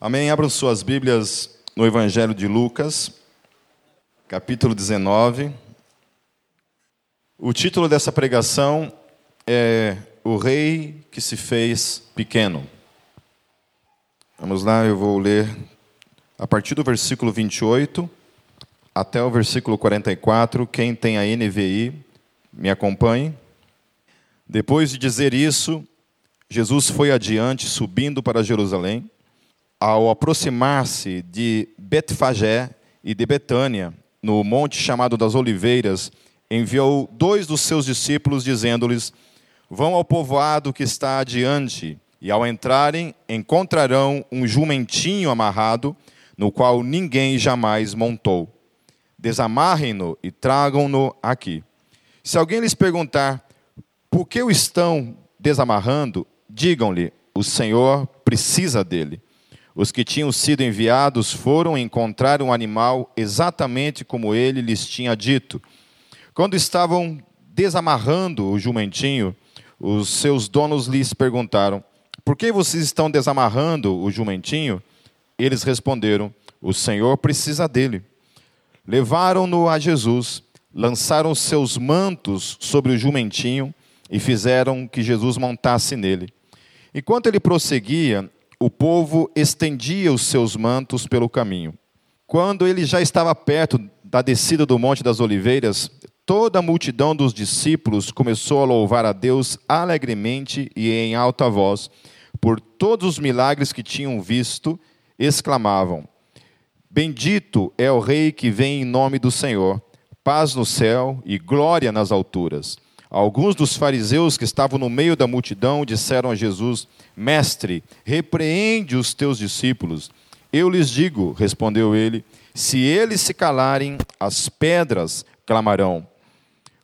Amém. Abram suas Bíblias no Evangelho de Lucas, capítulo 19. O título dessa pregação é O Rei que se fez pequeno. Vamos lá, eu vou ler a partir do versículo 28 até o versículo 44. Quem tem a NVI, me acompanhe. Depois de dizer isso, Jesus foi adiante, subindo para Jerusalém ao aproximar-se de Betfagé e de Betânia, no monte chamado das Oliveiras, enviou dois dos seus discípulos, dizendo-lhes: Vão ao povoado que está adiante, e ao entrarem, encontrarão um jumentinho amarrado, no qual ninguém jamais montou. Desamarrem-no e tragam-no aqui. Se alguém lhes perguntar por que o estão desamarrando, digam-lhe: o Senhor precisa dele. Os que tinham sido enviados foram encontrar um animal exatamente como ele lhes tinha dito. Quando estavam desamarrando o jumentinho, os seus donos lhes perguntaram: Por que vocês estão desamarrando o jumentinho? Eles responderam: O Senhor precisa dele. Levaram-no a Jesus, lançaram seus mantos sobre o jumentinho e fizeram que Jesus montasse nele. Enquanto ele prosseguia, o povo estendia os seus mantos pelo caminho. Quando ele já estava perto da descida do Monte das Oliveiras, toda a multidão dos discípulos começou a louvar a Deus alegremente e em alta voz, por todos os milagres que tinham visto, exclamavam: Bendito é o Rei que vem em nome do Senhor, paz no céu e glória nas alturas. Alguns dos fariseus que estavam no meio da multidão disseram a Jesus: Mestre, repreende os teus discípulos. Eu lhes digo, respondeu ele, se eles se calarem, as pedras clamarão.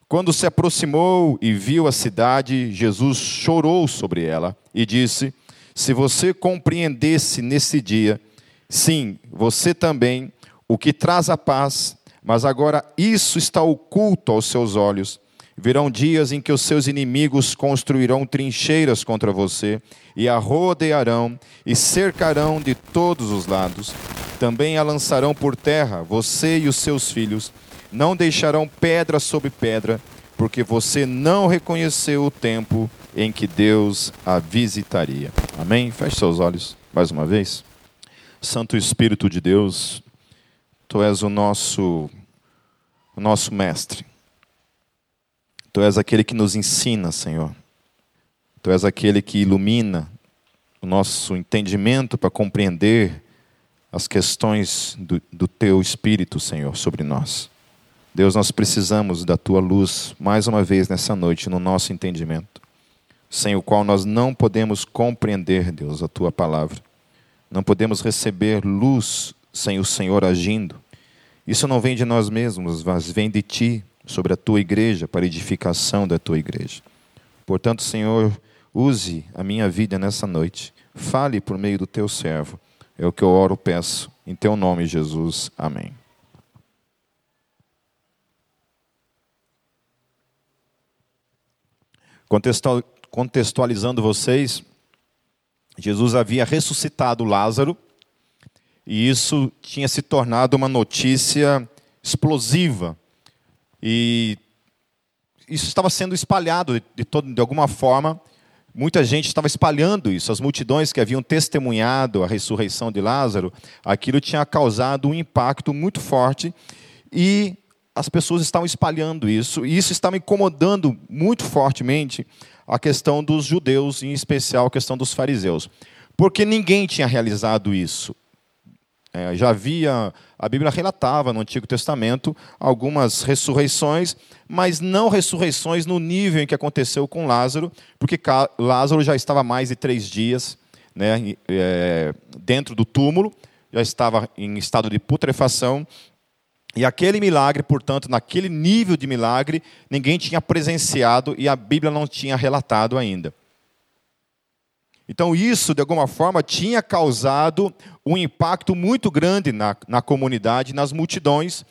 Quando se aproximou e viu a cidade, Jesus chorou sobre ela e disse: Se você compreendesse nesse dia, sim, você também, o que traz a paz, mas agora isso está oculto aos seus olhos. Virão dias em que os seus inimigos construirão trincheiras contra você e a rodearão e cercarão de todos os lados. Também a lançarão por terra, você e os seus filhos. Não deixarão pedra sobre pedra, porque você não reconheceu o tempo em que Deus a visitaria. Amém? Feche seus olhos mais uma vez. Santo Espírito de Deus, tu és o nosso, o nosso mestre. Tu és aquele que nos ensina, Senhor. Tu és aquele que ilumina o nosso entendimento para compreender as questões do, do teu Espírito, Senhor, sobre nós. Deus, nós precisamos da tua luz mais uma vez nessa noite no nosso entendimento, sem o qual nós não podemos compreender, Deus, a tua palavra. Não podemos receber luz sem o Senhor agindo. Isso não vem de nós mesmos, mas vem de ti, sobre a tua igreja, para edificação da tua igreja. Portanto, Senhor, use a minha vida nessa noite. Fale por meio do teu servo. É o que eu oro, peço. Em teu nome, Jesus. Amém. Contextualizando vocês, Jesus havia ressuscitado Lázaro e isso tinha se tornado uma notícia explosiva e isso estava sendo espalhado de, de, todo, de alguma forma. Muita gente estava espalhando isso. As multidões que haviam testemunhado a ressurreição de Lázaro, aquilo tinha causado um impacto muito forte e as pessoas estavam espalhando isso. E isso estava incomodando muito fortemente a questão dos judeus, em especial a questão dos fariseus. Porque ninguém tinha realizado isso. É, já havia, a Bíblia relatava no Antigo Testamento algumas ressurreições, mas não ressurreições no nível em que aconteceu com Lázaro, porque Lázaro já estava mais de três dias né, é, dentro do túmulo, já estava em estado de putrefação, e aquele milagre, portanto, naquele nível de milagre, ninguém tinha presenciado e a Bíblia não tinha relatado ainda. Então, isso, de alguma forma, tinha causado um impacto muito grande na, na comunidade, nas multidões,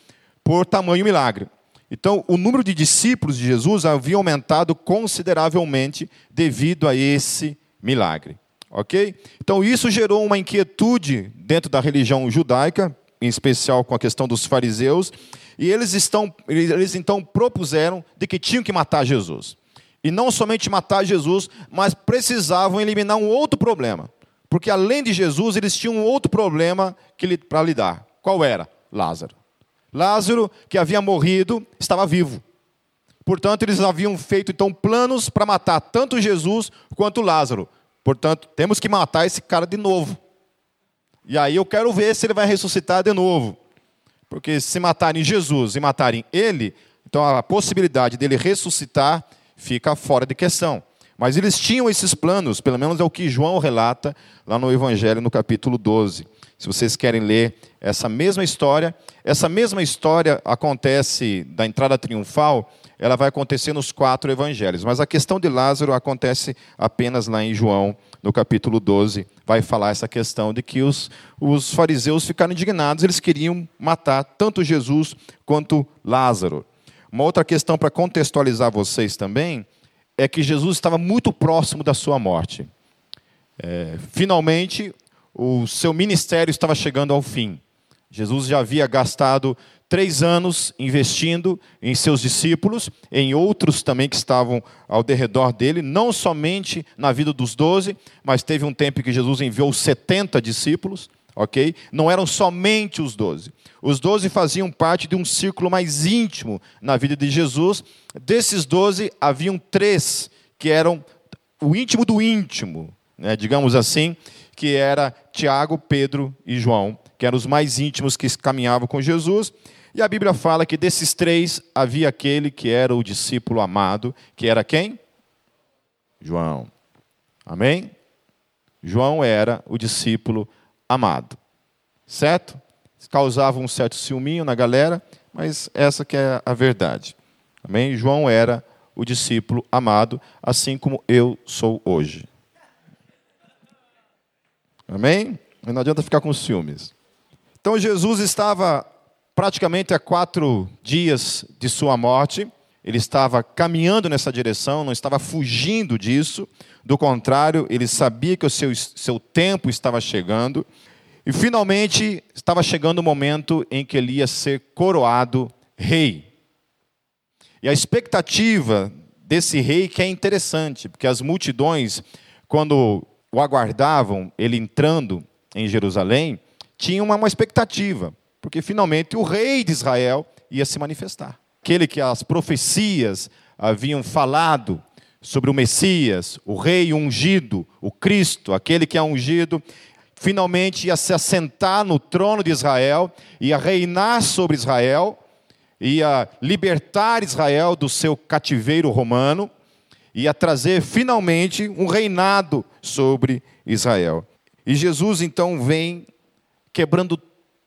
por tamanho milagre. Então, o número de discípulos de Jesus havia aumentado consideravelmente devido a esse milagre. Ok? Então isso gerou uma inquietude dentro da religião judaica, em especial com a questão dos fariseus, e eles, estão, eles então propuseram de que tinham que matar Jesus. E não somente matar Jesus, mas precisavam eliminar um outro problema. Porque além de Jesus, eles tinham um outro problema para lidar. Qual era? Lázaro. Lázaro, que havia morrido, estava vivo. Portanto, eles haviam feito então planos para matar tanto Jesus quanto Lázaro. Portanto, temos que matar esse cara de novo. E aí eu quero ver se ele vai ressuscitar de novo. Porque se matarem Jesus e matarem ele, então a possibilidade dele ressuscitar fica fora de questão. Mas eles tinham esses planos, pelo menos é o que João relata lá no Evangelho, no capítulo 12. Se vocês querem ler essa mesma história, essa mesma história acontece da entrada triunfal, ela vai acontecer nos quatro evangelhos. Mas a questão de Lázaro acontece apenas lá em João, no capítulo 12. Vai falar essa questão de que os, os fariseus ficaram indignados, eles queriam matar tanto Jesus quanto Lázaro. Uma outra questão para contextualizar vocês também é que Jesus estava muito próximo da sua morte. É, finalmente, o seu ministério estava chegando ao fim. Jesus já havia gastado três anos investindo em seus discípulos, em outros também que estavam ao derredor dele, não somente na vida dos doze, mas teve um tempo que Jesus enviou 70 discípulos, ok? Não eram somente os doze. Os doze faziam parte de um círculo mais íntimo na vida de Jesus. Desses doze, haviam três que eram o íntimo do íntimo, né, digamos assim, que era Tiago, Pedro e João, que eram os mais íntimos que caminhavam com Jesus. E a Bíblia fala que desses três havia aquele que era o discípulo amado, que era quem? João. Amém? João era o discípulo amado. Certo? Causava um certo ciúminho na galera, mas essa que é a verdade. Amém? João era o discípulo amado, assim como eu sou hoje. Amém? Não adianta ficar com ciúmes. Então Jesus estava praticamente a quatro dias de sua morte. Ele estava caminhando nessa direção, não estava fugindo disso. Do contrário, ele sabia que o seu, seu tempo estava chegando. E finalmente estava chegando o momento em que ele ia ser coroado rei. E a expectativa desse rei que é interessante, porque as multidões, quando o aguardavam, ele entrando em Jerusalém, tinham uma, uma expectativa, porque finalmente o rei de Israel ia se manifestar. Aquele que as profecias haviam falado sobre o Messias, o rei ungido, o Cristo, aquele que é ungido, finalmente ia se assentar no trono de Israel, ia reinar sobre Israel, ia libertar Israel do seu cativeiro romano, ia trazer finalmente um reinado sobre Israel. E Jesus então vem quebrando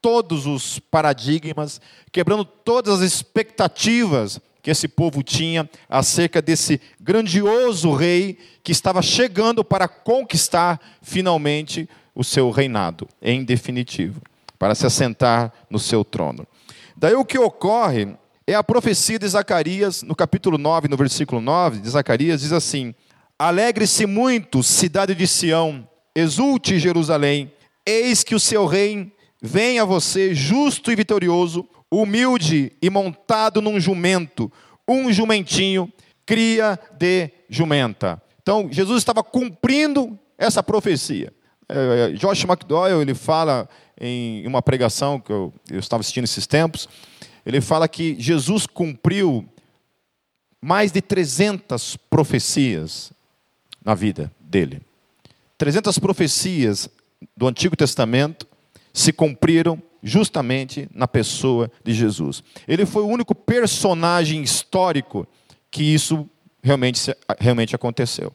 todos os paradigmas, quebrando todas as expectativas que esse povo tinha acerca desse grandioso rei que estava chegando para conquistar finalmente o seu reinado, em definitivo, para se assentar no seu trono. Daí o que ocorre é a profecia de Zacarias, no capítulo 9, no versículo 9 de Zacarias, diz assim: Alegre-se muito, cidade de Sião, exulte Jerusalém, eis que o seu rei vem a você, justo e vitorioso, humilde e montado num jumento, um jumentinho, cria de jumenta. Então, Jesus estava cumprindo essa profecia. É, Josh McDowell, ele fala em uma pregação que eu, eu estava assistindo esses tempos, ele fala que Jesus cumpriu mais de 300 profecias na vida dele. 300 profecias do Antigo Testamento se cumpriram justamente na pessoa de Jesus. Ele foi o único personagem histórico que isso realmente, realmente aconteceu.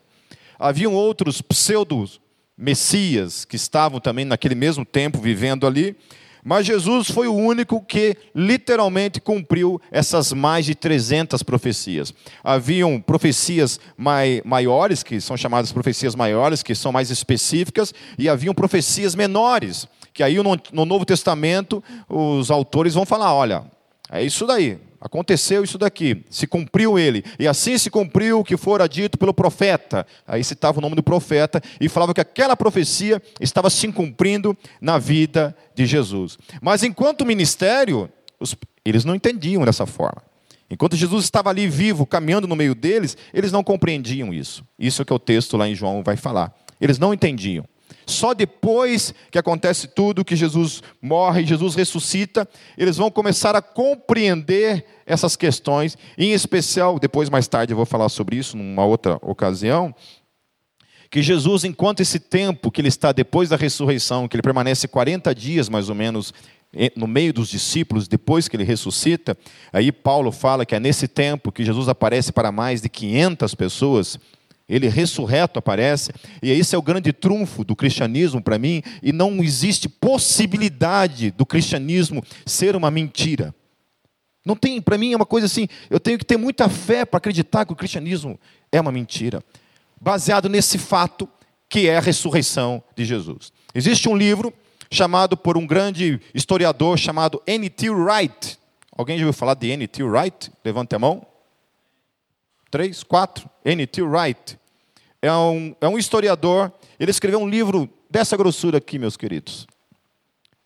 Haviam outros pseudos messias que estavam também naquele mesmo tempo vivendo ali, mas Jesus foi o único que literalmente cumpriu essas mais de 300 profecias. Haviam profecias mai, maiores, que são chamadas profecias maiores, que são mais específicas, e haviam profecias menores, que aí no, no Novo Testamento os autores vão falar: olha, é isso daí, Aconteceu isso daqui, se cumpriu ele. E assim se cumpriu o que fora dito pelo profeta. Aí citava o nome do profeta e falava que aquela profecia estava se cumprindo na vida de Jesus. Mas enquanto ministério, os, eles não entendiam dessa forma. Enquanto Jesus estava ali vivo, caminhando no meio deles, eles não compreendiam isso. Isso é que o texto lá em João vai falar. Eles não entendiam. Só depois que acontece tudo, que Jesus morre, Jesus ressuscita, eles vão começar a compreender essas questões, em especial, depois mais tarde eu vou falar sobre isso numa outra ocasião, que Jesus, enquanto esse tempo que ele está depois da ressurreição, que ele permanece 40 dias mais ou menos no meio dos discípulos, depois que ele ressuscita, aí Paulo fala que é nesse tempo que Jesus aparece para mais de 500 pessoas, ele ressurreto aparece, e esse é o grande trunfo do cristianismo para mim, e não existe possibilidade do cristianismo ser uma mentira. Não tem, para mim é uma coisa assim, eu tenho que ter muita fé para acreditar que o cristianismo é uma mentira, baseado nesse fato que é a ressurreição de Jesus. Existe um livro chamado por um grande historiador chamado N.T. Wright. Alguém já ouviu falar de N.T. Wright? Levante a mão. Três, quatro. N.T. Wright. É um, é um historiador. Ele escreveu um livro dessa grossura aqui, meus queridos,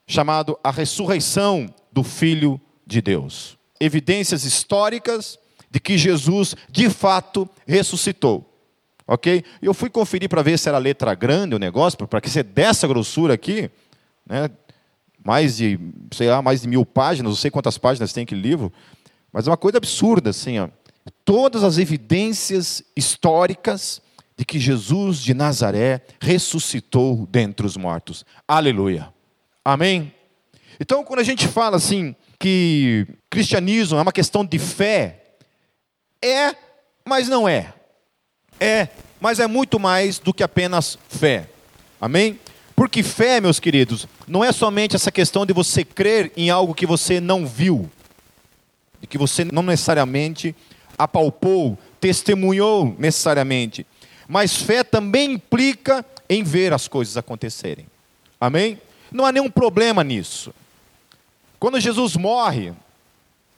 chamado A Ressurreição do Filho de Deus. Evidências históricas de que Jesus, de fato, ressuscitou. Ok? Eu fui conferir para ver se era letra grande o negócio, para que ser dessa grossura aqui, né? mais de, sei lá, mais de mil páginas, não sei quantas páginas tem aquele livro, mas é uma coisa absurda, assim, ó todas as evidências históricas de que Jesus de Nazaré ressuscitou dentre os mortos. Aleluia. Amém? Então, quando a gente fala assim que cristianismo é uma questão de fé, é, mas não é. É, mas é muito mais do que apenas fé. Amém? Porque fé, meus queridos, não é somente essa questão de você crer em algo que você não viu, de que você não necessariamente apalpou, testemunhou necessariamente. Mas fé também implica em ver as coisas acontecerem. Amém? Não há nenhum problema nisso. Quando Jesus morre,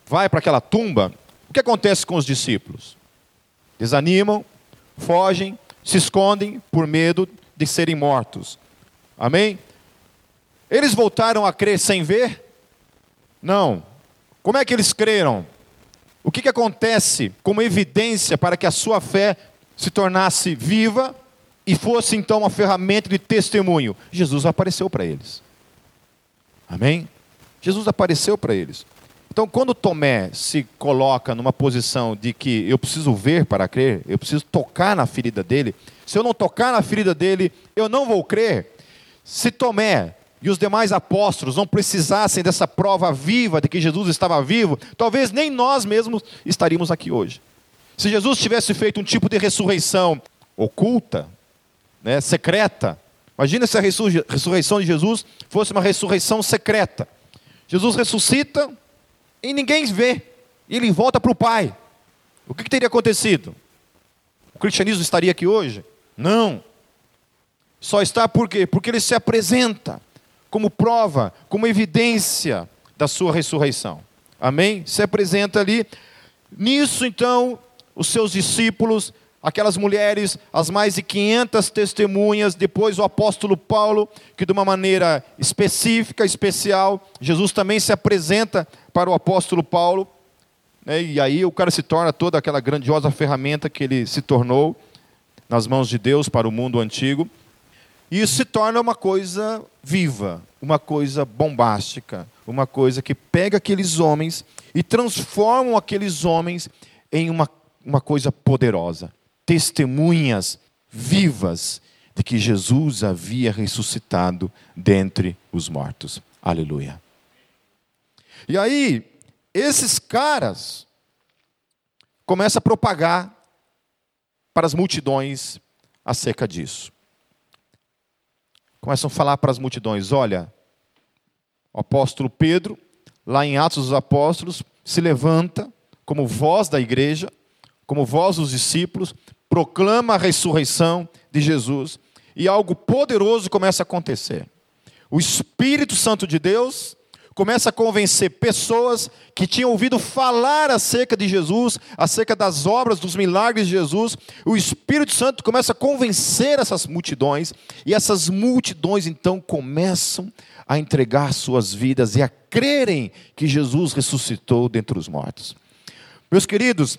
vai para aquela tumba, o que acontece com os discípulos? Desanimam, fogem, se escondem por medo de serem mortos. Amém? Eles voltaram a crer sem ver? Não. Como é que eles creram? O que, que acontece como evidência para que a sua fé se tornasse viva e fosse então uma ferramenta de testemunho? Jesus apareceu para eles. Amém? Jesus apareceu para eles. Então, quando Tomé se coloca numa posição de que eu preciso ver para crer, eu preciso tocar na ferida dele, se eu não tocar na ferida dele, eu não vou crer. Se Tomé e os demais apóstolos não precisassem dessa prova viva de que Jesus estava vivo, talvez nem nós mesmos estaríamos aqui hoje. Se Jesus tivesse feito um tipo de ressurreição oculta, né, secreta, imagina se a ressurreição de Jesus fosse uma ressurreição secreta. Jesus ressuscita e ninguém vê, e ele volta para o Pai. O que, que teria acontecido? O cristianismo estaria aqui hoje? Não. Só está por quê? Porque ele se apresenta como prova, como evidência da sua ressurreição. Amém? Se apresenta ali. Nisso, então, os seus discípulos, aquelas mulheres, as mais de 500 testemunhas, depois o apóstolo Paulo, que de uma maneira específica, especial, Jesus também se apresenta para o apóstolo Paulo, né, e aí o cara se torna toda aquela grandiosa ferramenta que ele se tornou nas mãos de Deus para o mundo antigo. Isso se torna uma coisa viva, uma coisa bombástica, uma coisa que pega aqueles homens e transforma aqueles homens em uma, uma coisa poderosa. Testemunhas vivas de que Jesus havia ressuscitado dentre os mortos. Aleluia. E aí, esses caras começam a propagar para as multidões acerca disso começam a falar para as multidões: olha, o apóstolo Pedro, lá em Atos dos Apóstolos, se levanta como voz da igreja, como voz dos discípulos, proclama a ressurreição de Jesus e algo poderoso começa a acontecer. O Espírito Santo de Deus começa a convencer pessoas que tinham ouvido falar acerca de Jesus, acerca das obras, dos milagres de Jesus. O Espírito Santo começa a convencer essas multidões, e essas multidões então começam a entregar suas vidas e a crerem que Jesus ressuscitou dentre os mortos. Meus queridos,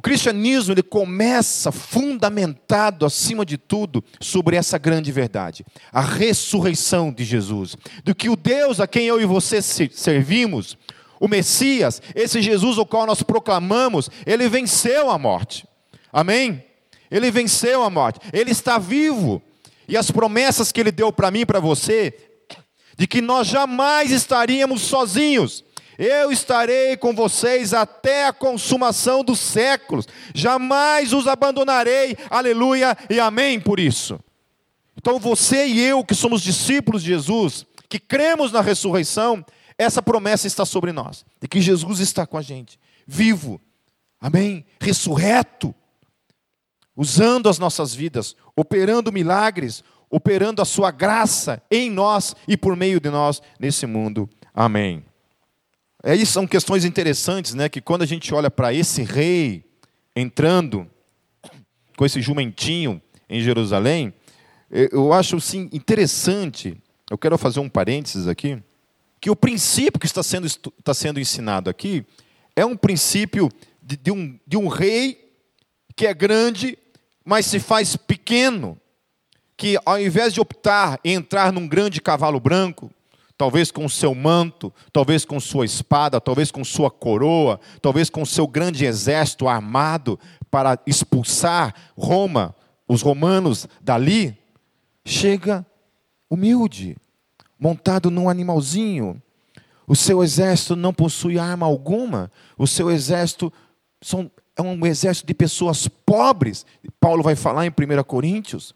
o cristianismo ele começa fundamentado, acima de tudo, sobre essa grande verdade, a ressurreição de Jesus. Do que o Deus a quem eu e você servimos, o Messias, esse Jesus o qual nós proclamamos, ele venceu a morte. Amém? Ele venceu a morte, ele está vivo. E as promessas que ele deu para mim e para você, de que nós jamais estaríamos sozinhos, eu estarei com vocês até a consumação dos séculos. Jamais os abandonarei. Aleluia e amém por isso. Então você e eu, que somos discípulos de Jesus, que cremos na ressurreição, essa promessa está sobre nós, de que Jesus está com a gente, vivo, amém, ressurreto, usando as nossas vidas, operando milagres, operando a sua graça em nós e por meio de nós nesse mundo, amém. Aí são questões interessantes, né? Que quando a gente olha para esse rei entrando com esse jumentinho em Jerusalém, eu acho sim interessante. Eu quero fazer um parênteses aqui, que o princípio que está sendo, está sendo ensinado aqui é um princípio de, de, um, de um rei que é grande, mas se faz pequeno, que ao invés de optar em entrar num grande cavalo branco, talvez com seu manto, talvez com sua espada, talvez com sua coroa, talvez com seu grande exército armado para expulsar Roma, os romanos dali, chega humilde, montado num animalzinho. O seu exército não possui arma alguma, o seu exército são, é um exército de pessoas pobres, Paulo vai falar em 1 Coríntios,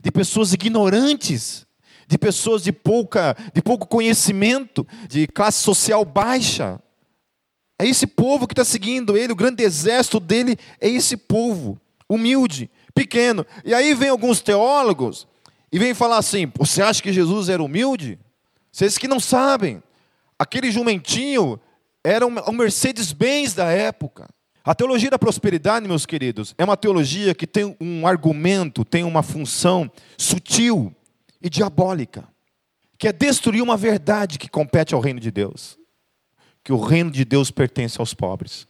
de pessoas ignorantes, de pessoas de, pouca, de pouco conhecimento, de classe social baixa. É esse povo que está seguindo ele, o grande exército dele é esse povo, humilde, pequeno. E aí vem alguns teólogos e vem falar assim: você acha que Jesus era humilde? Vocês que não sabem, aquele jumentinho era um Mercedes-Benz da época. A teologia da prosperidade, meus queridos, é uma teologia que tem um argumento, tem uma função sutil e diabólica, que é destruir uma verdade que compete ao reino de Deus, que o reino de Deus pertence aos pobres.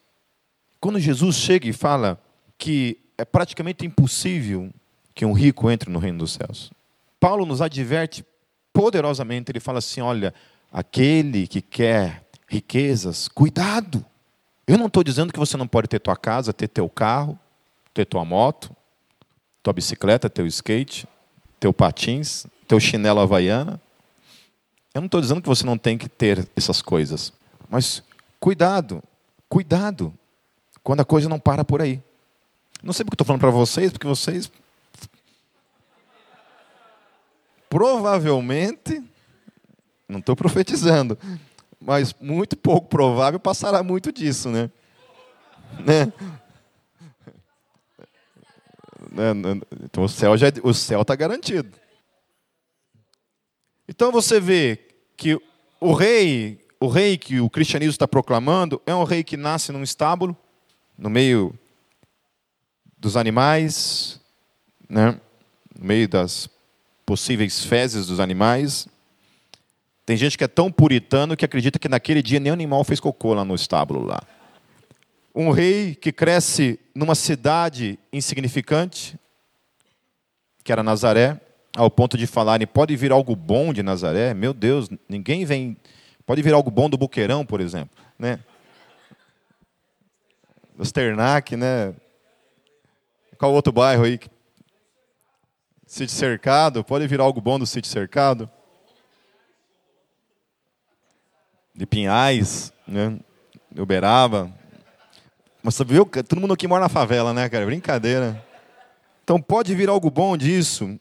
Quando Jesus chega e fala que é praticamente impossível que um rico entre no reino dos céus, Paulo nos adverte poderosamente, ele fala assim: olha, aquele que quer riquezas, cuidado. Eu não estou dizendo que você não pode ter tua casa, ter teu carro, ter tua moto, tua bicicleta, teu skate, teu patins, teu chinelo havaiana. Eu não estou dizendo que você não tem que ter essas coisas, mas cuidado, cuidado, quando a coisa não para por aí. Não sei porque estou falando para vocês, porque vocês provavelmente, não estou profetizando, mas muito pouco provável passará muito disso, né? né? né? Então o céu já o céu está garantido. Então você vê que o rei, o rei que o cristianismo está proclamando, é um rei que nasce num estábulo, no meio dos animais, né? no meio das possíveis fezes dos animais. Tem gente que é tão puritano que acredita que naquele dia nem animal fez cocô lá no estábulo lá. Um rei que cresce numa cidade insignificante, que era Nazaré, ao ponto de falarem, pode vir algo bom de Nazaré? Meu Deus, ninguém vem. Pode vir algo bom do Boqueirão, por exemplo. Né? Do Sternac, né? Qual outro bairro aí? Sítio Cercado, pode vir algo bom do Sítio Cercado? De Pinhais, né? De Uberaba. Mas você viu, todo mundo aqui mora na favela, né, cara? Brincadeira. Então pode vir algo bom disso.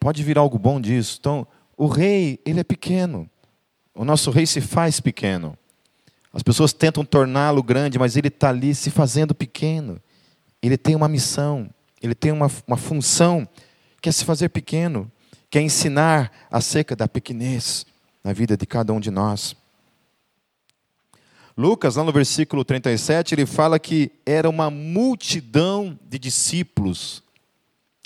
Pode vir algo bom disso. Então, o rei, ele é pequeno. O nosso rei se faz pequeno. As pessoas tentam torná-lo grande, mas ele está ali se fazendo pequeno. Ele tem uma missão, ele tem uma, uma função que é se fazer pequeno. quer ensinar acerca da pequenez na vida de cada um de nós. Lucas, lá no versículo 37, ele fala que era uma multidão de discípulos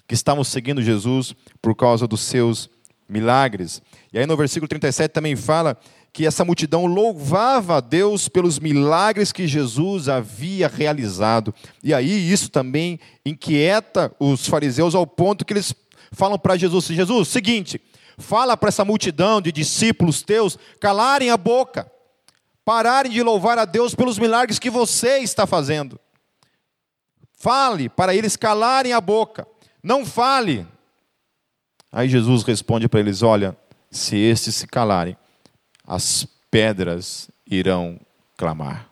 que estavam seguindo Jesus por causa dos seus milagres. E aí no versículo 37 também fala que essa multidão louvava a Deus pelos milagres que Jesus havia realizado. E aí isso também inquieta os fariseus ao ponto que eles falam para Jesus: Jesus, seguinte, fala para essa multidão de discípulos teus calarem a boca, pararem de louvar a Deus pelos milagres que você está fazendo. Fale para eles calarem a boca, não fale. Aí Jesus responde para eles: Olha, se estes se calarem, as pedras irão clamar.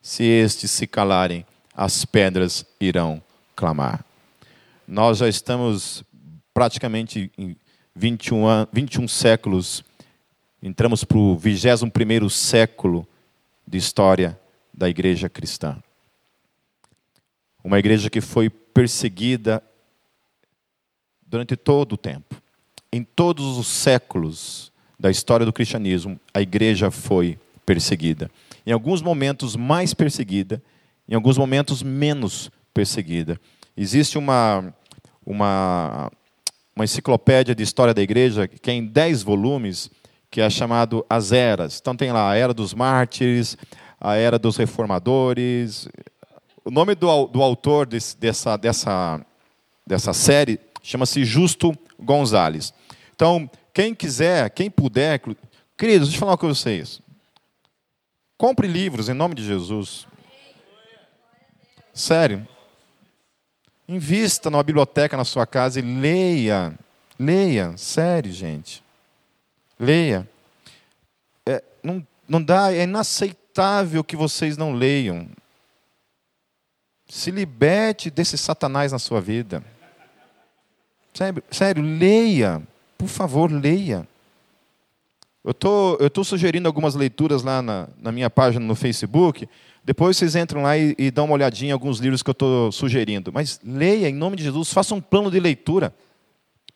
Se estes se calarem, as pedras irão clamar. Nós já estamos praticamente em 21, an 21 séculos, entramos para o 21 século de história da igreja cristã. Uma igreja que foi perseguida durante todo o tempo. Em todos os séculos, da história do cristianismo, a igreja foi perseguida. Em alguns momentos mais perseguida, em alguns momentos menos perseguida. Existe uma, uma, uma enciclopédia de história da igreja que é em dez volumes, que é chamado As Eras. Então tem lá a Era dos Mártires, a Era dos Reformadores. O nome do, do autor desse, dessa, dessa, dessa série chama-se Justo Gonzalez. Então, quem quiser, quem puder, queridos, deixa eu falar com vocês. Compre livros em nome de Jesus. Sério. Invista numa biblioteca na sua casa e leia. Leia. Sério, gente. Leia. É, não, não dá, é inaceitável que vocês não leiam. Se liberte desse satanás na sua vida. Sério, sério leia. Por favor, leia. Eu tô, estou sugerindo algumas leituras lá na, na, minha página no Facebook. Depois vocês entram lá e, e dão uma olhadinha em alguns livros que eu estou sugerindo. Mas leia, em nome de Jesus, faça um plano de leitura.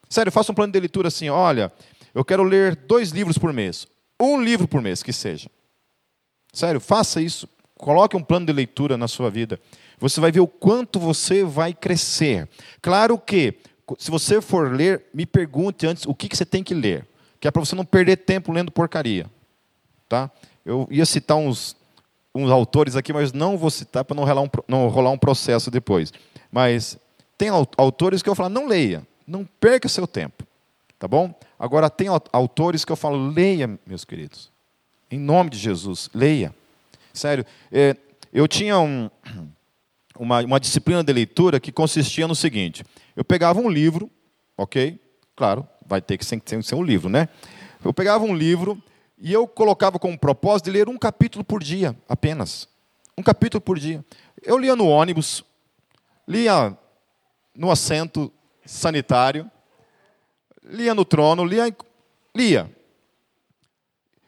Sério, faça um plano de leitura assim: olha, eu quero ler dois livros por mês. Um livro por mês, que seja. Sério, faça isso. Coloque um plano de leitura na sua vida. Você vai ver o quanto você vai crescer. Claro que se você for ler, me pergunte antes o que, que você tem que ler, que é para você não perder tempo lendo porcaria. Tá? Eu ia citar uns, uns autores aqui, mas não vou citar para não rolar, um, não rolar um processo depois. Mas tem autores que eu falo, não leia, não perca seu tempo. Tá bom? Agora, tem autores que eu falo, leia, meus queridos. Em nome de Jesus, leia. Sério, é, eu tinha um, uma, uma disciplina de leitura que consistia no seguinte: eu pegava um livro, ok? Claro, vai ter que ser, ser um livro, né? Eu pegava um livro e eu colocava como propósito de ler um capítulo por dia, apenas. Um capítulo por dia. Eu lia no ônibus, lia no assento sanitário, lia no trono, lia. lia.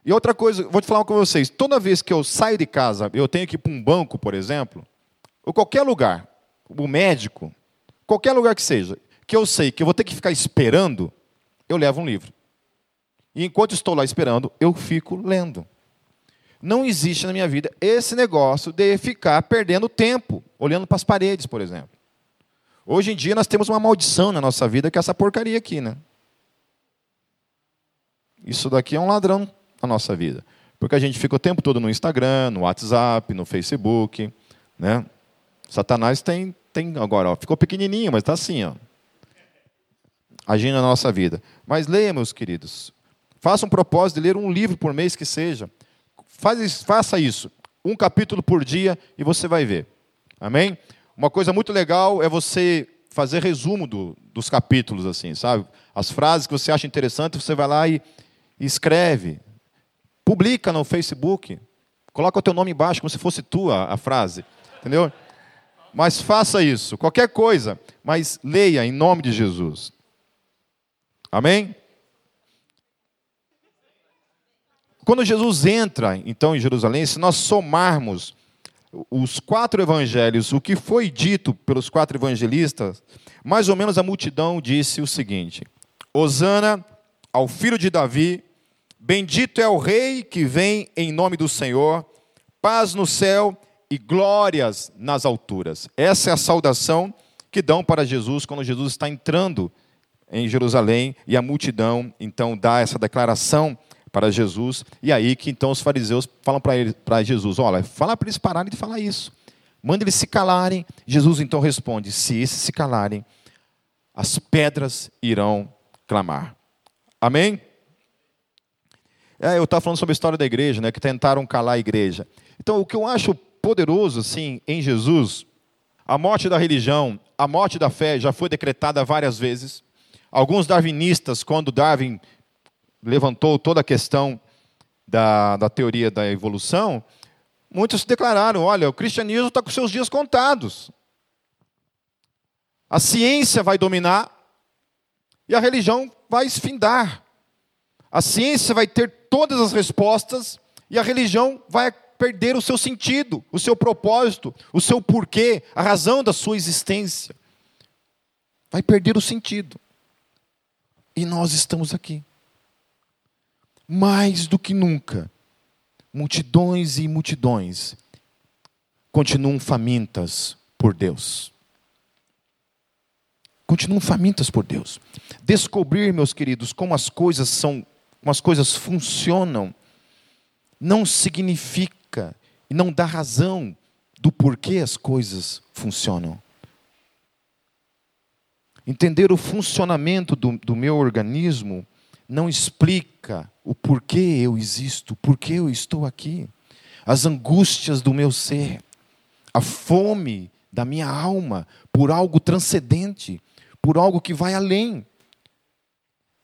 E outra coisa, vou te falar com vocês: toda vez que eu saio de casa, eu tenho que ir para um banco, por exemplo, ou qualquer lugar, o médico, qualquer lugar que seja, que eu sei que eu vou ter que ficar esperando, eu levo um livro. E enquanto estou lá esperando, eu fico lendo. Não existe na minha vida esse negócio de ficar perdendo tempo olhando para as paredes, por exemplo. Hoje em dia nós temos uma maldição na nossa vida que é essa porcaria aqui, né? Isso daqui é um ladrão na nossa vida. Porque a gente fica o tempo todo no Instagram, no WhatsApp, no Facebook, né? Satanás tem tem agora, ó, ficou pequenininho, mas está assim, ó, agindo na nossa vida. Mas leia, meus queridos. Faça um propósito de ler um livro por mês que seja. Faz, faça isso. Um capítulo por dia e você vai ver. Amém? Uma coisa muito legal é você fazer resumo do, dos capítulos, assim, sabe? As frases que você acha interessante, você vai lá e, e escreve. Publica no Facebook. Coloca o teu nome embaixo, como se fosse tua a frase. Entendeu? Mas faça isso, qualquer coisa, mas leia em nome de Jesus. Amém? Quando Jesus entra, então, em Jerusalém, se nós somarmos os quatro evangelhos, o que foi dito pelos quatro evangelistas, mais ou menos a multidão disse o seguinte: Hosana ao filho de Davi, bendito é o rei que vem em nome do Senhor, paz no céu e glórias nas alturas. Essa é a saudação que dão para Jesus quando Jesus está entrando em Jerusalém e a multidão então dá essa declaração para Jesus, e aí que então os fariseus falam para ele, para Jesus, olha, fala para eles pararem de falar isso. Manda eles se calarem. Jesus então responde: se esses se calarem, as pedras irão clamar. Amém? É, eu estava falando sobre a história da igreja, né, que tentaram calar a igreja. Então, o que eu acho poderoso, assim, em Jesus, a morte da religião, a morte da fé já foi decretada várias vezes. Alguns darwinistas, quando Darwin levantou toda a questão da, da teoria da evolução, muitos declararam: olha, o cristianismo está com seus dias contados. A ciência vai dominar e a religião vai esfindar. A ciência vai ter todas as respostas e a religião vai perder o seu sentido, o seu propósito, o seu porquê, a razão da sua existência. Vai perder o sentido. E nós estamos aqui mais do que nunca, multidões e multidões continuam famintas por Deus. Continuam famintas por Deus. Descobrir, meus queridos, como as coisas são, como as coisas funcionam, não significa e não dá razão do porquê as coisas funcionam. Entender o funcionamento do, do meu organismo não explica o porquê eu existo, porquê eu estou aqui, as angústias do meu ser, a fome da minha alma por algo transcendente, por algo que vai além.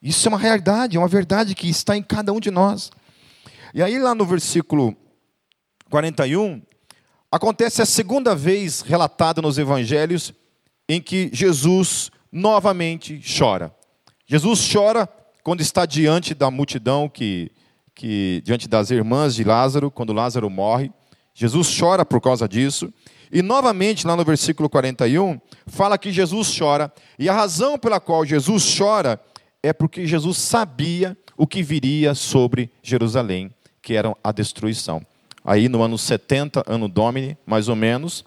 Isso é uma realidade, é uma verdade que está em cada um de nós. E aí, lá no versículo 41, acontece a segunda vez relatada nos evangelhos em que Jesus novamente chora. Jesus chora quando está diante da multidão, que, que diante das irmãs de Lázaro, quando Lázaro morre, Jesus chora por causa disso. E novamente, lá no versículo 41, fala que Jesus chora, e a razão pela qual Jesus chora é porque Jesus sabia o que viria sobre Jerusalém, que era a destruição. Aí no ano 70, ano Domini, mais ou menos,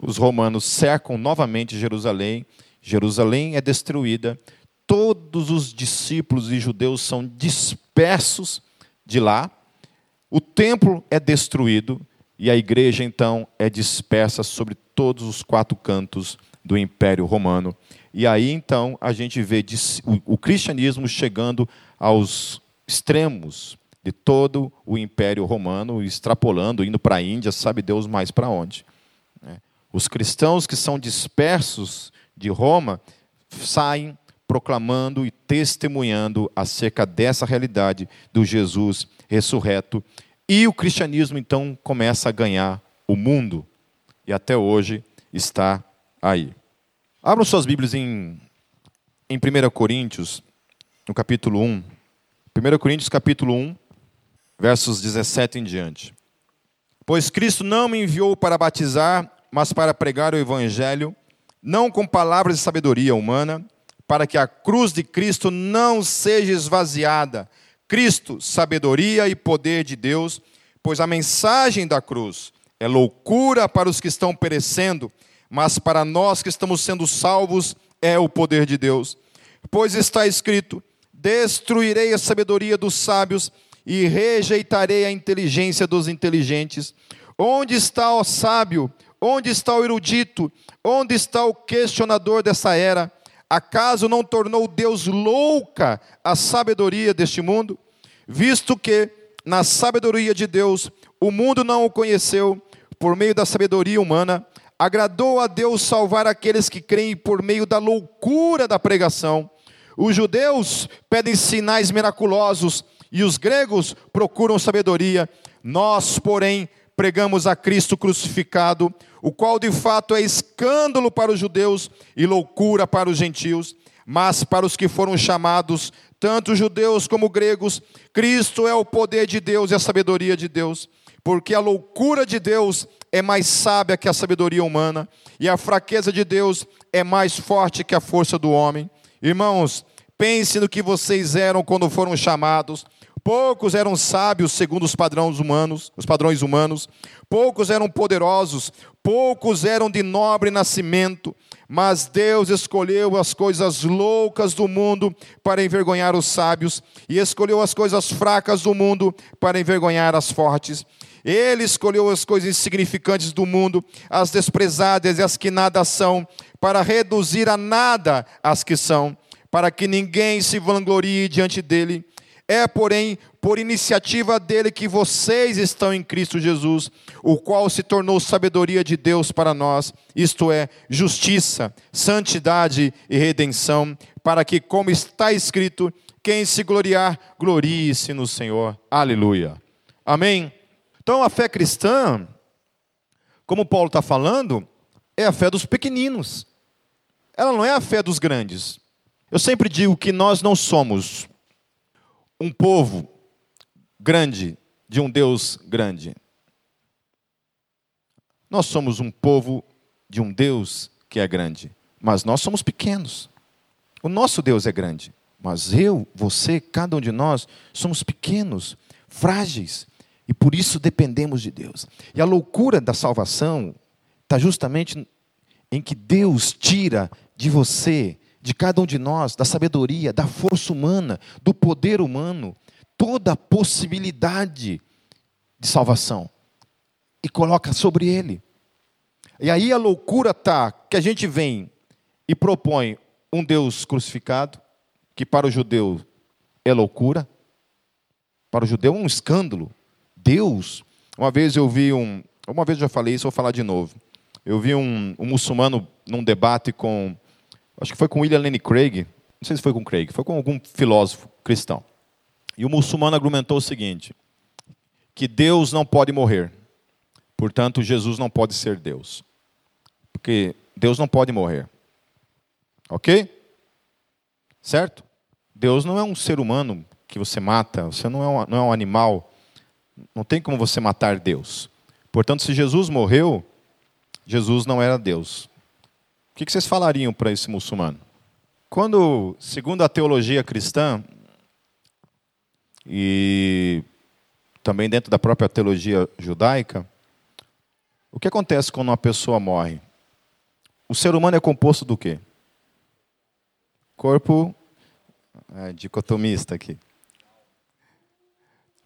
os romanos cercam novamente Jerusalém, Jerusalém é destruída, todos os discípulos e judeus são dispersos de lá, o templo é destruído e a igreja então é dispersa sobre todos os quatro cantos do Império Romano. E aí então a gente vê o cristianismo chegando aos extremos de todo o Império Romano, extrapolando, indo para a Índia, sabe Deus mais para onde. Né? Os cristãos que são dispersos de Roma saem proclamando e testemunhando acerca dessa realidade do Jesus ressurreto. E o cristianismo então começa a ganhar o mundo e até hoje está aí. Abram suas Bíblias em, em 1 Coríntios, no capítulo 1. 1 Coríntios, capítulo 1, versos 17 em diante. Pois Cristo não me enviou para batizar, mas para pregar o Evangelho, não com palavras de sabedoria humana, para que a cruz de Cristo não seja esvaziada. Cristo, sabedoria e poder de Deus, pois a mensagem da cruz é loucura para os que estão perecendo, mas para nós que estamos sendo salvos é o poder de Deus. Pois está escrito: Destruirei a sabedoria dos sábios e rejeitarei a inteligência dos inteligentes. Onde está o sábio? Onde está o erudito? Onde está o questionador dessa era? Acaso não tornou Deus louca a sabedoria deste mundo? Visto que, na sabedoria de Deus, o mundo não o conheceu por meio da sabedoria humana, agradou a Deus salvar aqueles que creem por meio da loucura da pregação. Os judeus pedem sinais miraculosos e os gregos procuram sabedoria. Nós, porém, pregamos a Cristo crucificado, o qual de fato é escândalo para os judeus e loucura para os gentios, mas para os que foram chamados, tanto judeus como gregos, Cristo é o poder de Deus e a sabedoria de Deus, porque a loucura de Deus é mais sábia que a sabedoria humana, e a fraqueza de Deus é mais forte que a força do homem. Irmãos, Pense no que vocês eram quando foram chamados. Poucos eram sábios segundo os padrões humanos, os padrões humanos. Poucos eram poderosos, poucos eram de nobre nascimento. Mas Deus escolheu as coisas loucas do mundo para envergonhar os sábios, e escolheu as coisas fracas do mundo para envergonhar as fortes. Ele escolheu as coisas insignificantes do mundo, as desprezadas e as que nada são, para reduzir a nada as que são, para que ninguém se vanglorie diante dele. É, porém, por iniciativa dele que vocês estão em Cristo Jesus, o qual se tornou sabedoria de Deus para nós, isto é, justiça, santidade e redenção, para que, como está escrito, quem se gloriar, glorie-se no Senhor. Aleluia. Amém? Então, a fé cristã, como Paulo está falando, é a fé dos pequeninos. Ela não é a fé dos grandes. Eu sempre digo que nós não somos um povo grande de um Deus grande. Nós somos um povo de um Deus que é grande, mas nós somos pequenos. O nosso Deus é grande, mas eu, você, cada um de nós somos pequenos, frágeis, e por isso dependemos de Deus. E a loucura da salvação está justamente em que Deus tira de você de cada um de nós, da sabedoria, da força humana, do poder humano, toda a possibilidade de salvação e coloca sobre ele. E aí a loucura tá que a gente vem e propõe um Deus crucificado, que para o judeu é loucura, para o judeu é um escândalo. Deus, uma vez eu vi um, uma vez eu já falei isso, vou falar de novo. Eu vi um, um muçulmano num debate com acho que foi com William Lane Craig, não sei se foi com Craig, foi com algum filósofo cristão. E o muçulmano argumentou o seguinte: que Deus não pode morrer, portanto, Jesus não pode ser Deus. Porque Deus não pode morrer. Ok? Certo? Deus não é um ser humano que você mata, você não é um, não é um animal, não tem como você matar Deus. Portanto, se Jesus morreu, Jesus não era Deus que, que vocês falariam para esse muçulmano? Quando, segundo a teologia cristã, e também dentro da própria teologia judaica, o que acontece quando uma pessoa morre? O ser humano é composto do quê? Corpo, é, dicotomista aqui.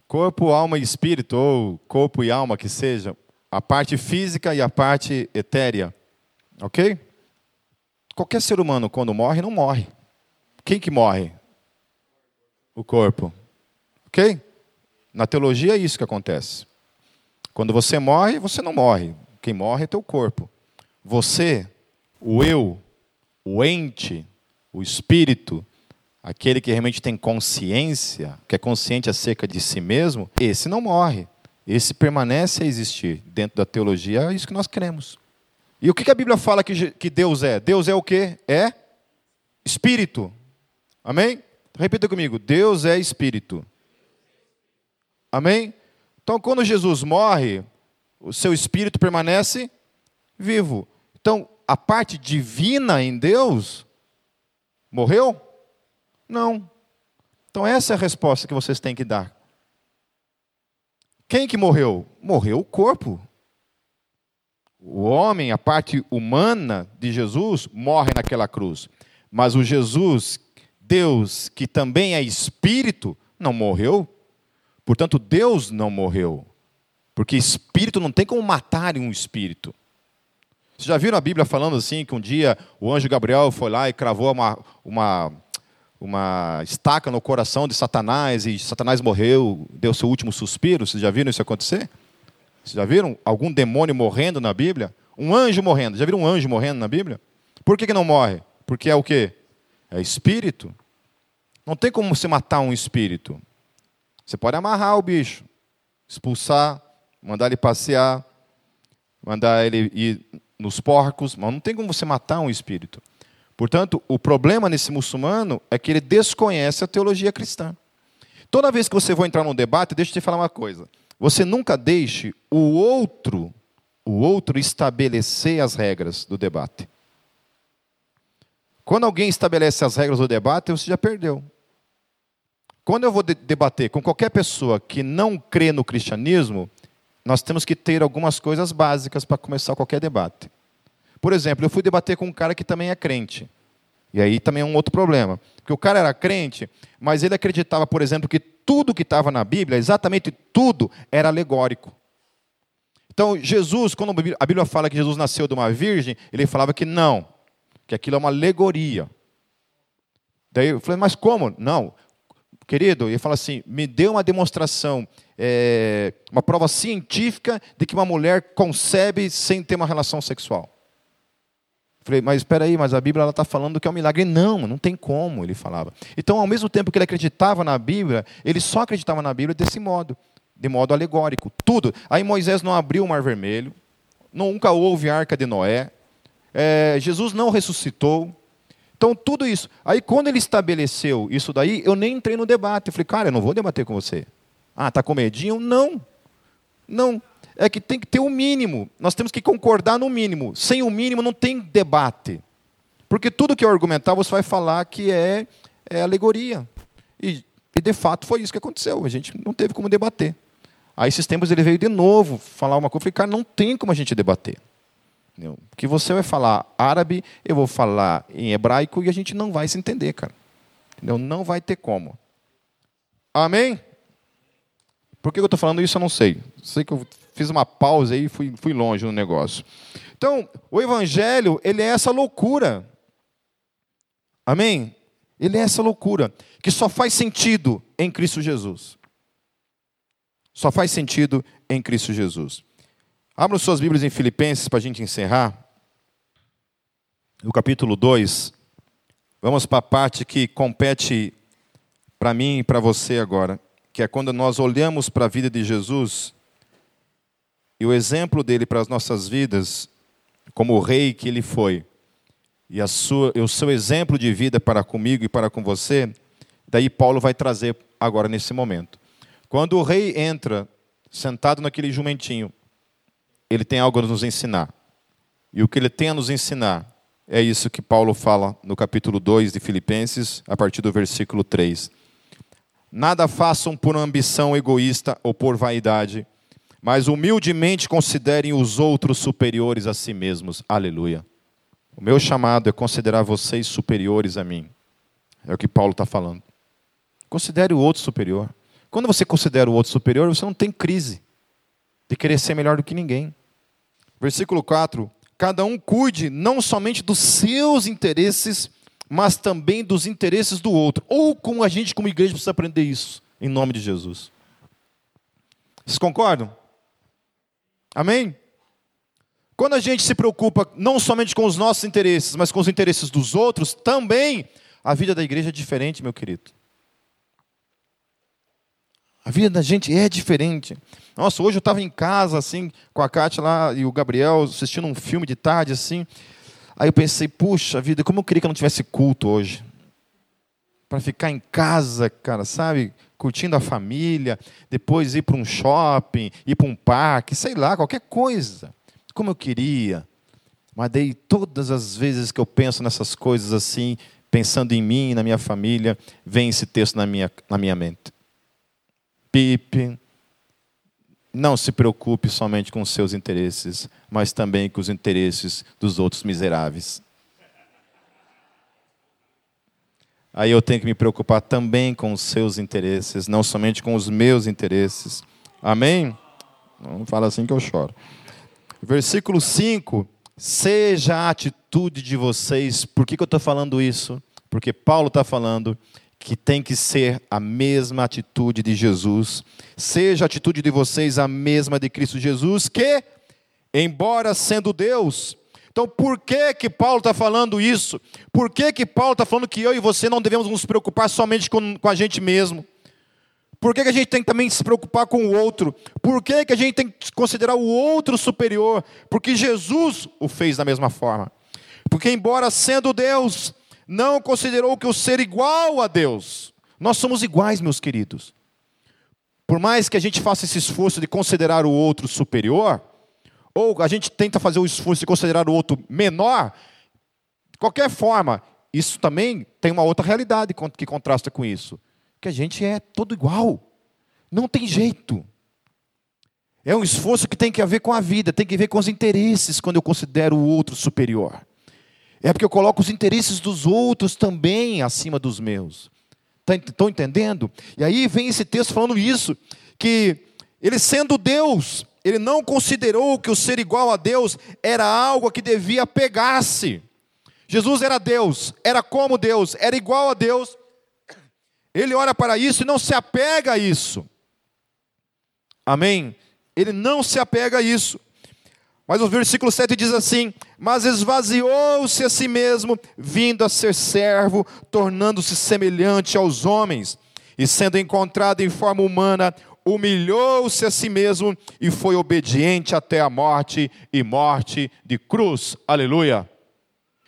Corpo, alma e espírito, ou corpo e alma que seja, a parte física e a parte etérea. Ok? Qualquer ser humano, quando morre, não morre. Quem que morre? O corpo. Ok? Na teologia é isso que acontece. Quando você morre, você não morre. Quem morre é teu corpo. Você, o eu, o ente, o espírito, aquele que realmente tem consciência, que é consciente acerca de si mesmo, esse não morre. Esse permanece a existir. Dentro da teologia é isso que nós cremos. E o que a Bíblia fala que, Deus é? Deus é o que? É espírito. Amém? Repita comigo: Deus é espírito. Amém? Então, quando Jesus morre, o seu espírito permanece vivo. Então, a parte divina em Deus morreu? Não. Então, essa é a resposta que vocês têm que dar. Quem que morreu? Morreu o corpo. O homem, a parte humana de Jesus, morre naquela cruz. Mas o Jesus, Deus, que também é espírito, não morreu. Portanto, Deus não morreu. Porque espírito não tem como matar um espírito. Vocês já viram a Bíblia falando assim que um dia o anjo Gabriel foi lá e cravou uma, uma, uma estaca no coração de Satanás e Satanás morreu, deu seu último suspiro? Vocês já viram isso acontecer? Vocês já viram algum demônio morrendo na Bíblia? Um anjo morrendo. Já viram um anjo morrendo na Bíblia? Por que, que não morre? Porque é o quê? É espírito. Não tem como você matar um espírito. Você pode amarrar o bicho, expulsar, mandar ele passear, mandar ele ir nos porcos, mas não tem como você matar um espírito. Portanto, o problema nesse muçulmano é que ele desconhece a teologia cristã. Toda vez que você for entrar num debate, deixa eu te falar uma coisa. Você nunca deixe o outro, o outro estabelecer as regras do debate. Quando alguém estabelece as regras do debate, você já perdeu. Quando eu vou debater com qualquer pessoa que não crê no cristianismo, nós temos que ter algumas coisas básicas para começar qualquer debate. Por exemplo, eu fui debater com um cara que também é crente. E aí também é um outro problema. Porque o cara era crente, mas ele acreditava, por exemplo, que tudo que estava na Bíblia, exatamente tudo, era alegórico. Então, Jesus, quando a Bíblia fala que Jesus nasceu de uma virgem, ele falava que não, que aquilo é uma alegoria. Daí eu falei, mas como? Não, querido, ele fala assim: me dê uma demonstração, é, uma prova científica de que uma mulher concebe sem ter uma relação sexual. Falei, mas espera aí, mas a Bíblia está falando que é um milagre. Não, não tem como, ele falava. Então, ao mesmo tempo que ele acreditava na Bíblia, ele só acreditava na Bíblia desse modo, de modo alegórico, tudo. Aí Moisés não abriu o Mar Vermelho, nunca houve arca de Noé, é, Jesus não ressuscitou, então, tudo isso. Aí, quando ele estabeleceu isso daí, eu nem entrei no debate. Eu falei, cara, eu não vou debater com você. Ah, está com medinho? Não. Não. É que tem que ter um mínimo. Nós temos que concordar no mínimo. Sem o mínimo, não tem debate. Porque tudo que eu argumentar, você vai falar que é, é alegoria. E, e, de fato, foi isso que aconteceu. A gente não teve como debater. Aí, esses tempos, ele veio de novo falar uma coisa. Eu falei, cara, não tem como a gente debater. Porque você vai falar árabe, eu vou falar em hebraico e a gente não vai se entender, cara. Entendeu? Não vai ter como. Amém? Por que eu estou falando isso, eu não sei. Sei que eu fiz uma pausa aí e fui, fui longe no negócio. Então, o Evangelho, ele é essa loucura. Amém? Ele é essa loucura que só faz sentido em Cristo Jesus. Só faz sentido em Cristo Jesus. Abram suas Bíblias em Filipenses para a gente encerrar. No capítulo 2. Vamos para a parte que compete para mim e para você agora, que é quando nós olhamos para a vida de Jesus e o exemplo dele para as nossas vidas, como o rei que ele foi, e, a sua, e o seu exemplo de vida para comigo e para com você, daí Paulo vai trazer agora nesse momento. Quando o rei entra sentado naquele jumentinho, ele tem algo a nos ensinar. E o que ele tem a nos ensinar é isso que Paulo fala no capítulo 2 de Filipenses, a partir do versículo 3. Nada façam por ambição egoísta ou por vaidade, mas humildemente considerem os outros superiores a si mesmos. Aleluia. O meu chamado é considerar vocês superiores a mim. É o que Paulo está falando. Considere o outro superior. Quando você considera o outro superior, você não tem crise de querer ser melhor do que ninguém. Versículo 4: Cada um cuide não somente dos seus interesses, mas também dos interesses do outro. Ou como a gente, como igreja, precisa aprender isso, em nome de Jesus. Vocês concordam? Amém? Quando a gente se preocupa não somente com os nossos interesses, mas com os interesses dos outros, também a vida da igreja é diferente, meu querido. A vida da gente é diferente. Nossa, hoje eu estava em casa, assim, com a Kátia lá e o Gabriel, assistindo um filme de tarde, assim. Aí eu pensei, puxa vida, como eu queria que eu não tivesse culto hoje. Para ficar em casa, cara, sabe? Curtindo a família, depois ir para um shopping, ir para um parque, sei lá, qualquer coisa. Como eu queria. Mas daí, todas as vezes que eu penso nessas coisas assim, pensando em mim na minha família, vem esse texto na minha, na minha mente. Pipe, não se preocupe somente com os seus interesses, mas também com os interesses dos outros miseráveis. Aí eu tenho que me preocupar também com os seus interesses, não somente com os meus interesses. Amém? Não fala assim que eu choro. Versículo 5: Seja a atitude de vocês. Por que, que eu estou falando isso? Porque Paulo está falando que tem que ser a mesma atitude de Jesus. Seja a atitude de vocês a mesma de Cristo Jesus, que, embora sendo Deus, então, por que que Paulo está falando isso? Por que que Paulo está falando que eu e você não devemos nos preocupar somente com, com a gente mesmo? Por que, que a gente tem que também se preocupar com o outro? Por que, que a gente tem que considerar o outro superior? Porque Jesus o fez da mesma forma. Porque, embora sendo Deus, não considerou que o ser igual a Deus. Nós somos iguais, meus queridos. Por mais que a gente faça esse esforço de considerar o outro superior, ou a gente tenta fazer o esforço de considerar o outro menor, de qualquer forma, isso também tem uma outra realidade que contrasta com isso, que a gente é todo igual. Não tem jeito. É um esforço que tem que ver com a vida, tem que ver com os interesses quando eu considero o outro superior. É porque eu coloco os interesses dos outros também acima dos meus. Estão entendendo? E aí vem esse texto falando isso, que ele sendo Deus, ele não considerou que o ser igual a Deus era algo a que devia pegar-se. Jesus era Deus, era como Deus, era igual a Deus. Ele olha para isso e não se apega a isso. Amém? Ele não se apega a isso. Mas o versículo 7 diz assim: Mas esvaziou-se a si mesmo, vindo a ser servo, tornando-se semelhante aos homens, e sendo encontrado em forma humana, humilhou-se a si mesmo e foi obediente até a morte e morte de cruz. Aleluia.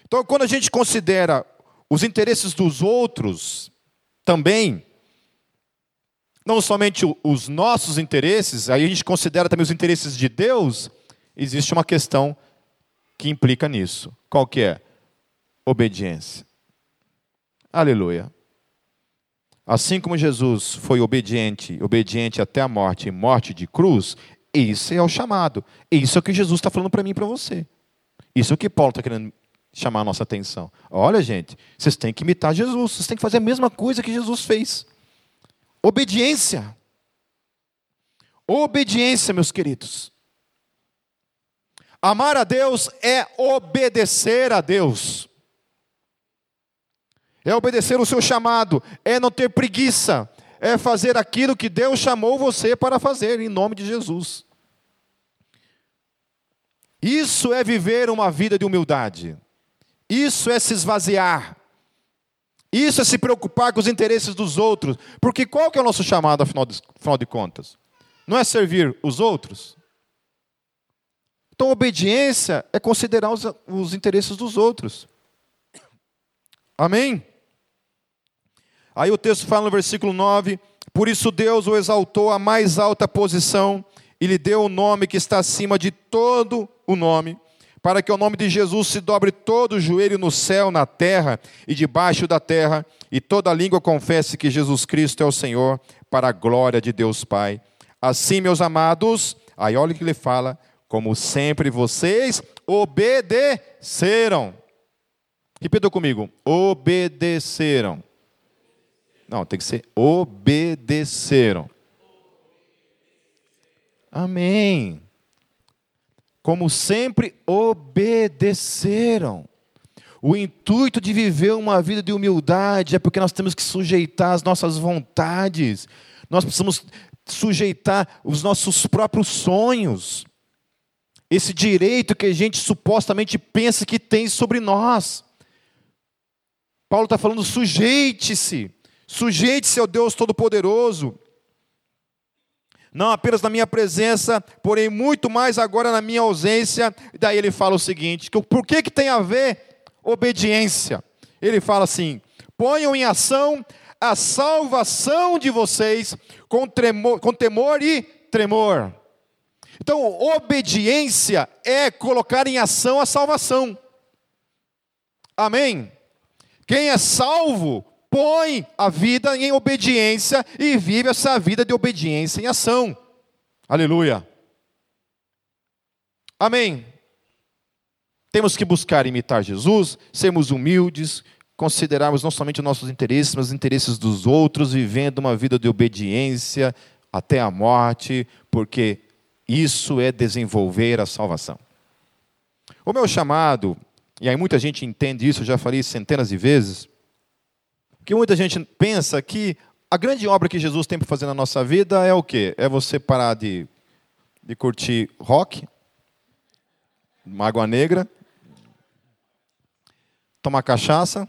Então, quando a gente considera os interesses dos outros, também, não somente os nossos interesses, aí a gente considera também os interesses de Deus, existe uma questão que implica nisso. Qual que é? Obediência. Aleluia. Assim como Jesus foi obediente, obediente até a morte morte de cruz, esse é o chamado. Isso é o que Jesus está falando para mim e para você. Isso é o que Paulo está querendo chamar a nossa atenção. Olha, gente, vocês têm que imitar Jesus, vocês têm que fazer a mesma coisa que Jesus fez. Obediência. Obediência, meus queridos. Amar a Deus é obedecer a Deus é obedecer o seu chamado, é não ter preguiça, é fazer aquilo que Deus chamou você para fazer, em nome de Jesus. Isso é viver uma vida de humildade, isso é se esvaziar, isso é se preocupar com os interesses dos outros, porque qual que é o nosso chamado, afinal de, afinal de contas? Não é servir os outros? Então, obediência é considerar os, os interesses dos outros. Amém? Aí o texto fala no versículo 9: Por isso Deus o exaltou à mais alta posição e lhe deu o nome que está acima de todo o nome, para que o nome de Jesus se dobre todo o joelho no céu, na terra e debaixo da terra, e toda língua confesse que Jesus Cristo é o Senhor, para a glória de Deus Pai. Assim, meus amados, aí olha o que ele fala, como sempre vocês obedeceram. Repita comigo: obedeceram. Não, tem que ser obedeceram. Amém. Como sempre obedeceram. O intuito de viver uma vida de humildade é porque nós temos que sujeitar as nossas vontades, nós precisamos sujeitar os nossos próprios sonhos, esse direito que a gente supostamente pensa que tem sobre nós. Paulo está falando: sujeite-se, Sujeite-se ao Deus Todo-Poderoso, não apenas na minha presença, porém muito mais agora na minha ausência. Daí ele fala o seguinte: por que, que tem a ver obediência? Ele fala assim: ponham em ação a salvação de vocês com, tremor, com temor e tremor. Então, obediência é colocar em ação a salvação. Amém? Quem é salvo põe a vida em obediência e vive essa vida de obediência em ação. Aleluia. Amém. Temos que buscar imitar Jesus, sermos humildes, considerarmos não somente os nossos interesses, mas os interesses dos outros, vivendo uma vida de obediência até a morte, porque isso é desenvolver a salvação. O meu chamado, e aí muita gente entende isso, eu já falei centenas de vezes, que muita gente pensa que a grande obra que Jesus tem para fazer na nossa vida é o quê? É você parar de, de curtir rock, mágoa negra, tomar cachaça,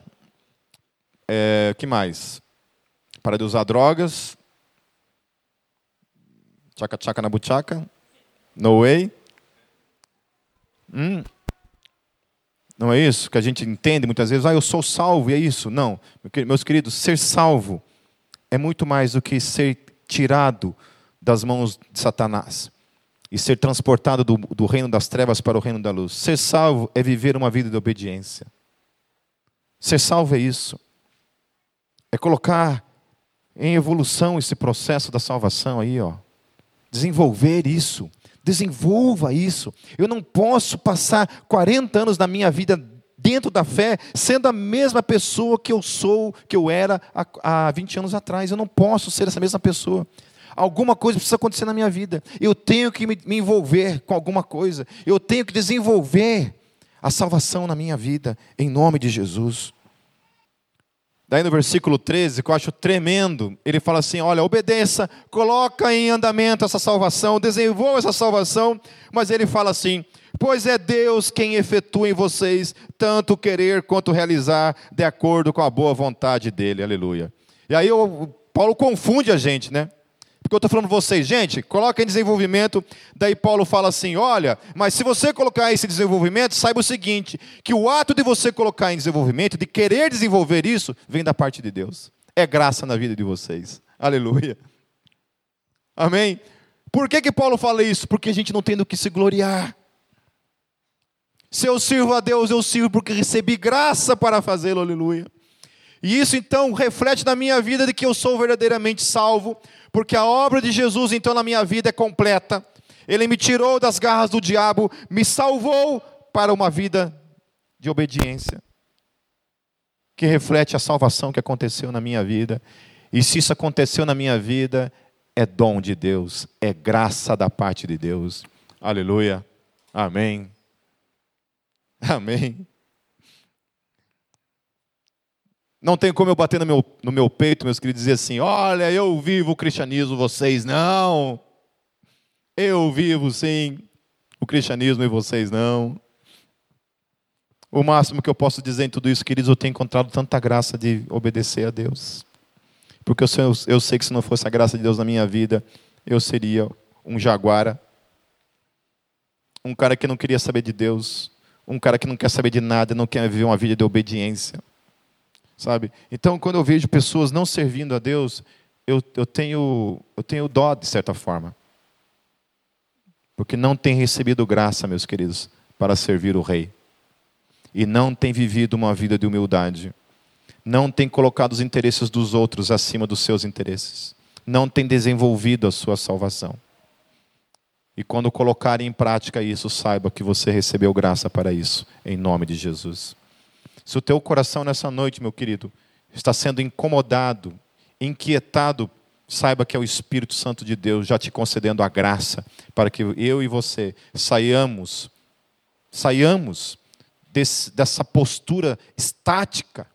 é, que mais? Para de usar drogas, tchaca tchaca na buchaca, no way. Hum, não é isso que a gente entende muitas vezes? Ah, eu sou salvo e é isso. Não, meus queridos, ser salvo é muito mais do que ser tirado das mãos de Satanás e ser transportado do, do reino das trevas para o reino da luz. Ser salvo é viver uma vida de obediência. Ser salvo é isso. É colocar em evolução esse processo da salvação aí, ó. Desenvolver isso. Desenvolva isso. Eu não posso passar 40 anos da minha vida dentro da fé sendo a mesma pessoa que eu sou, que eu era há, há 20 anos atrás. Eu não posso ser essa mesma pessoa. Alguma coisa precisa acontecer na minha vida. Eu tenho que me, me envolver com alguma coisa. Eu tenho que desenvolver a salvação na minha vida, em nome de Jesus. Daí no versículo 13, que eu acho tremendo, ele fala assim: olha, obedeça, coloca em andamento essa salvação, desenvolva essa salvação, mas ele fala assim: pois é Deus quem efetua em vocês tanto querer quanto realizar, de acordo com a boa vontade dele, aleluia. E aí o Paulo confunde a gente, né? Porque eu estou falando vocês, gente, coloca em desenvolvimento. Daí Paulo fala assim: olha, mas se você colocar esse desenvolvimento, saiba o seguinte: que o ato de você colocar em desenvolvimento, de querer desenvolver isso, vem da parte de Deus. É graça na vida de vocês. Aleluia. Amém? Por que, que Paulo fala isso? Porque a gente não tem do que se gloriar. Se eu sirvo a Deus, eu sirvo porque recebi graça para fazê-lo, aleluia. E isso então reflete na minha vida de que eu sou verdadeiramente salvo, porque a obra de Jesus então na minha vida é completa. Ele me tirou das garras do diabo, me salvou para uma vida de obediência, que reflete a salvação que aconteceu na minha vida. E se isso aconteceu na minha vida, é dom de Deus, é graça da parte de Deus. Aleluia. Amém. Amém. Não tem como eu bater no meu, no meu peito, meus queridos, e dizer assim: olha, eu vivo o cristianismo, vocês não. Eu vivo sim o cristianismo e vocês não. O máximo que eu posso dizer em tudo isso, queridos, eu tenho encontrado tanta graça de obedecer a Deus. Porque eu sei, eu sei que se não fosse a graça de Deus na minha vida, eu seria um jaguara, um cara que não queria saber de Deus, um cara que não quer saber de nada, não quer viver uma vida de obediência sabe? Então, quando eu vejo pessoas não servindo a Deus, eu, eu, tenho, eu tenho dó, de certa forma. Porque não tem recebido graça, meus queridos, para servir o Rei. E não tem vivido uma vida de humildade. Não tem colocado os interesses dos outros acima dos seus interesses. Não tem desenvolvido a sua salvação. E quando colocarem em prática isso, saiba que você recebeu graça para isso, em nome de Jesus. Se o teu coração nessa noite, meu querido, está sendo incomodado, inquietado, saiba que é o Espírito Santo de Deus já te concedendo a graça para que eu e você saiamos, saiamos desse, dessa postura estática,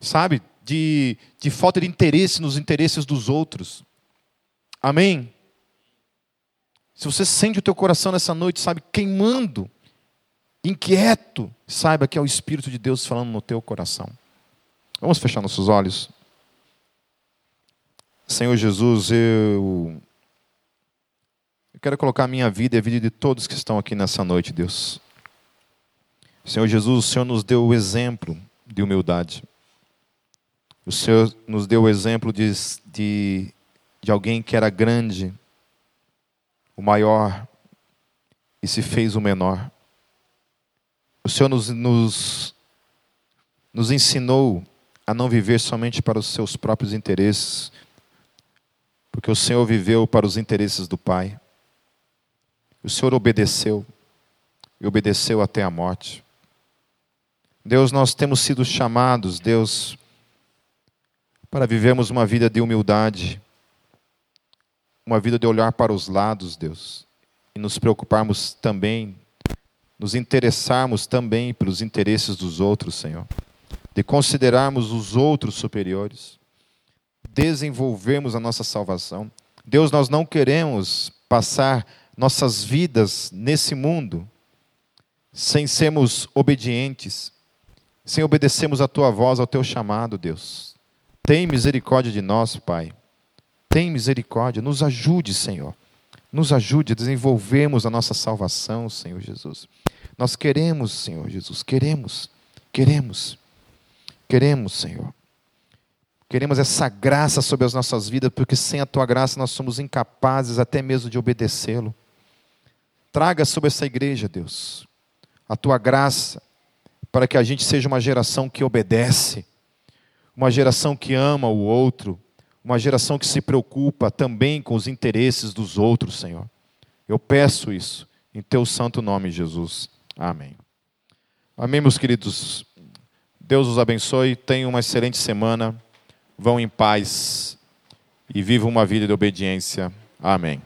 sabe, de, de falta de interesse nos interesses dos outros. Amém? Se você sente o teu coração nessa noite, sabe, queimando, inquieto, saiba que é o Espírito de Deus falando no teu coração. Vamos fechar nossos olhos. Senhor Jesus, eu, eu quero colocar a minha vida e a vida de todos que estão aqui nessa noite, Deus. Senhor Jesus, o Senhor nos deu o exemplo de humildade. O Senhor nos deu o exemplo de, de, de alguém que era grande, o maior, e se fez o menor. O Senhor nos, nos, nos ensinou a não viver somente para os seus próprios interesses, porque o Senhor viveu para os interesses do Pai. O Senhor obedeceu, e obedeceu até a morte. Deus, nós temos sido chamados, Deus, para vivermos uma vida de humildade, uma vida de olhar para os lados, Deus, e nos preocuparmos também nos interessarmos também pelos interesses dos outros, Senhor, de considerarmos os outros superiores, desenvolvermos a nossa salvação. Deus, nós não queremos passar nossas vidas nesse mundo sem sermos obedientes, sem obedecermos a tua voz, ao teu chamado, Deus. Tem misericórdia de nós, Pai. Tem misericórdia, nos ajude, Senhor. Nos ajude a desenvolvermos a nossa salvação, Senhor Jesus. Nós queremos, Senhor Jesus, queremos, queremos, queremos, Senhor. Queremos essa graça sobre as nossas vidas, porque sem a tua graça nós somos incapazes até mesmo de obedecê-lo. Traga sobre essa igreja, Deus, a tua graça para que a gente seja uma geração que obedece, uma geração que ama o outro, uma geração que se preocupa também com os interesses dos outros, Senhor. Eu peço isso em teu santo nome, Jesus. Amém. Amém, meus queridos. Deus os abençoe. Tenham uma excelente semana. Vão em paz e vivam uma vida de obediência. Amém.